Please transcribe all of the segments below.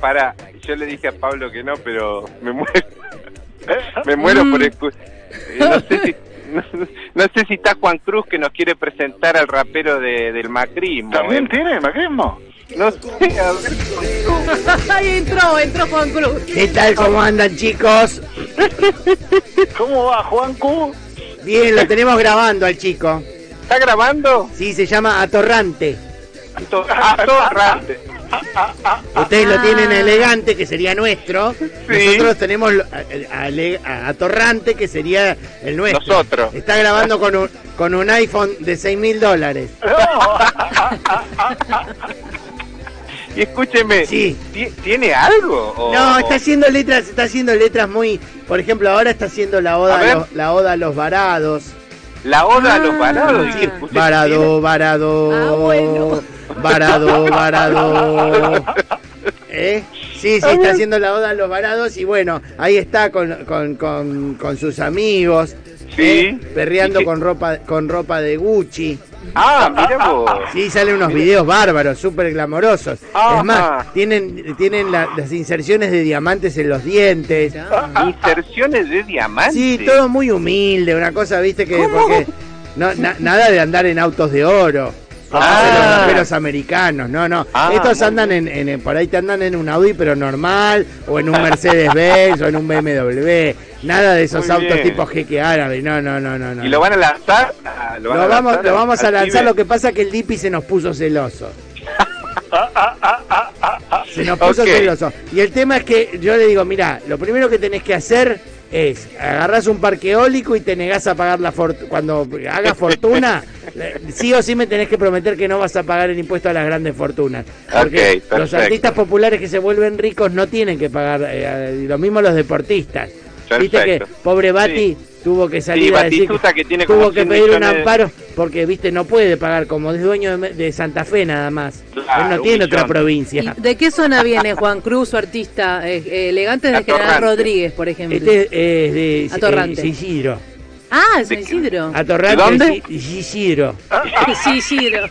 para, yo le dije a Pablo que no, pero me muero. me muero por escu- eh, no sé si no, no sé si está Juan Cruz que nos quiere presentar al rapero de, del macrismo. ¿También eh. tiene macrismo? No sé, a ver. Ahí entró, entró Juan Cruz. ¿Qué tal? ¿Cómo andan, chicos? ¿Cómo va, Juan Q? Bien, lo tenemos grabando al chico. ¿Está grabando? Sí, se llama Atorrante. To- Atorrante. Ustedes Ah. lo tienen elegante, que sería nuestro. Nosotros tenemos lo- a- que sería el nuestro. Nosotros. Está grabando con un, con un iPhone de 6 mil dólares. Y escúcheme, Sí. ¿ti- ¿tiene algo? o- No, está haciendo letras, está haciendo letras muy, por ejemplo, ahora está haciendo la oda, A los, la oda a los varados. La oda a los Ah. varados. Varado, varado. Ah, bueno. Varado, varado. ¿Eh? Sí, sí, está haciendo la oda a los varados y bueno, ahí está con, con, con, con sus amigos. Sí. ¿eh? Perreando con ropa, con ropa de Gucci. Ah, mira vos. Sí, salen unos videos bárbaros, súper glamorosos. Ajá. Es más, tienen, tienen la- las inserciones de diamantes en los dientes. Inserciones de diamantes. Sí, todo muy humilde, una cosa, viste, que ¿Cómo? porque no, na- nada de andar en autos de oro. Ah. hacen los americanos, no, no. Ah, Estos andan en, en- por ahí te andan en un Audi pero normal, o en un Mercedes Benz, o en un BMW. Nada de esos Muy autos bien. tipo jeque árabe, no, no, no, no. no. ¿Y lo van a lanzar? Ah, Lo van a vamos, lanzar lo vamos a lanzar, lo que pasa es que el Dipi se nos puso celoso. Se nos puso celoso. Y el tema es que yo le digo, mira, lo primero que tenés que hacer es agarrás un parque eólico y te negás a pagar la fortuna. Cuando hagas fortuna, sí o sí me tenés que prometer que no vas a pagar el impuesto a las grandes fortunas. Porque los artistas populares que se vuelven ricos no tienen que pagar, eh, lo mismo los deportistas. Viste que pobre Bati Sí. tuvo que salir Sí, a decir que tiene tuvo que 100 pedir un millones amparo porque viste no puede pagar como es dueño de, de Santa Fe nada más. Claro, Él no tiene otra provincia. ¿Y ¿De qué zona viene Juan Cruz, su artista eh, eh, elegante de General. Rodríguez, por ejemplo? Este es de Atorrante. eh, Isidro. Ah, es ¿De San? Isidro. Atorrante ¿De dónde? Isidro. Isidro.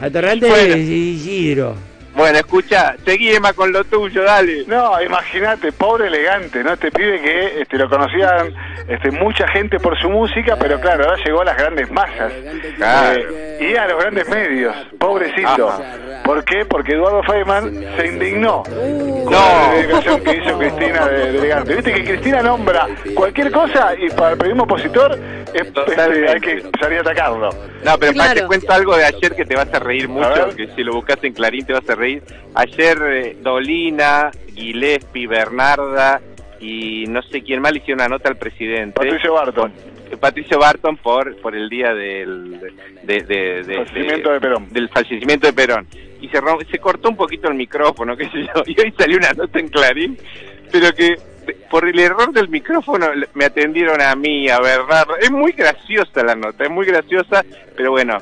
Atorrante Isidro. Bueno, escucha, seguí Emma con lo tuyo, dale. No, imagínate, pobre elegante, ¿no? Este pibe que este, lo conocían este, mucha gente por su música, pero claro, ahora llegó a las grandes masas. Claro. Eh, y a los grandes medios, pobrecito. Ajá. ¿Por qué? Porque Eduardo Feynman se indignó con No. la dedicación que hizo Cristina de, de elegante. Viste que Cristina nombra cualquier cosa y para el periodismo opositor es- este, hay que salir a atacarlo. No, pero para Claro. te cuento algo de ayer que te vas a reír mucho, que si lo buscas en Clarín te vas a reír. Ayer eh, Dolina, Gillespie, Bernarda y no sé quién más le hicieron una nota al presidente. Patricio Barton, Patricio Barton por por el día del de, de- de- fallecimiento de Perón. del fallecimiento de Perón y se cortó un poquito el micrófono qué sé yo y hoy salió una nota en Clarín pero que por el error del micrófono me atendieron a mí a Bernardo es muy graciosa la nota es muy graciosa pero bueno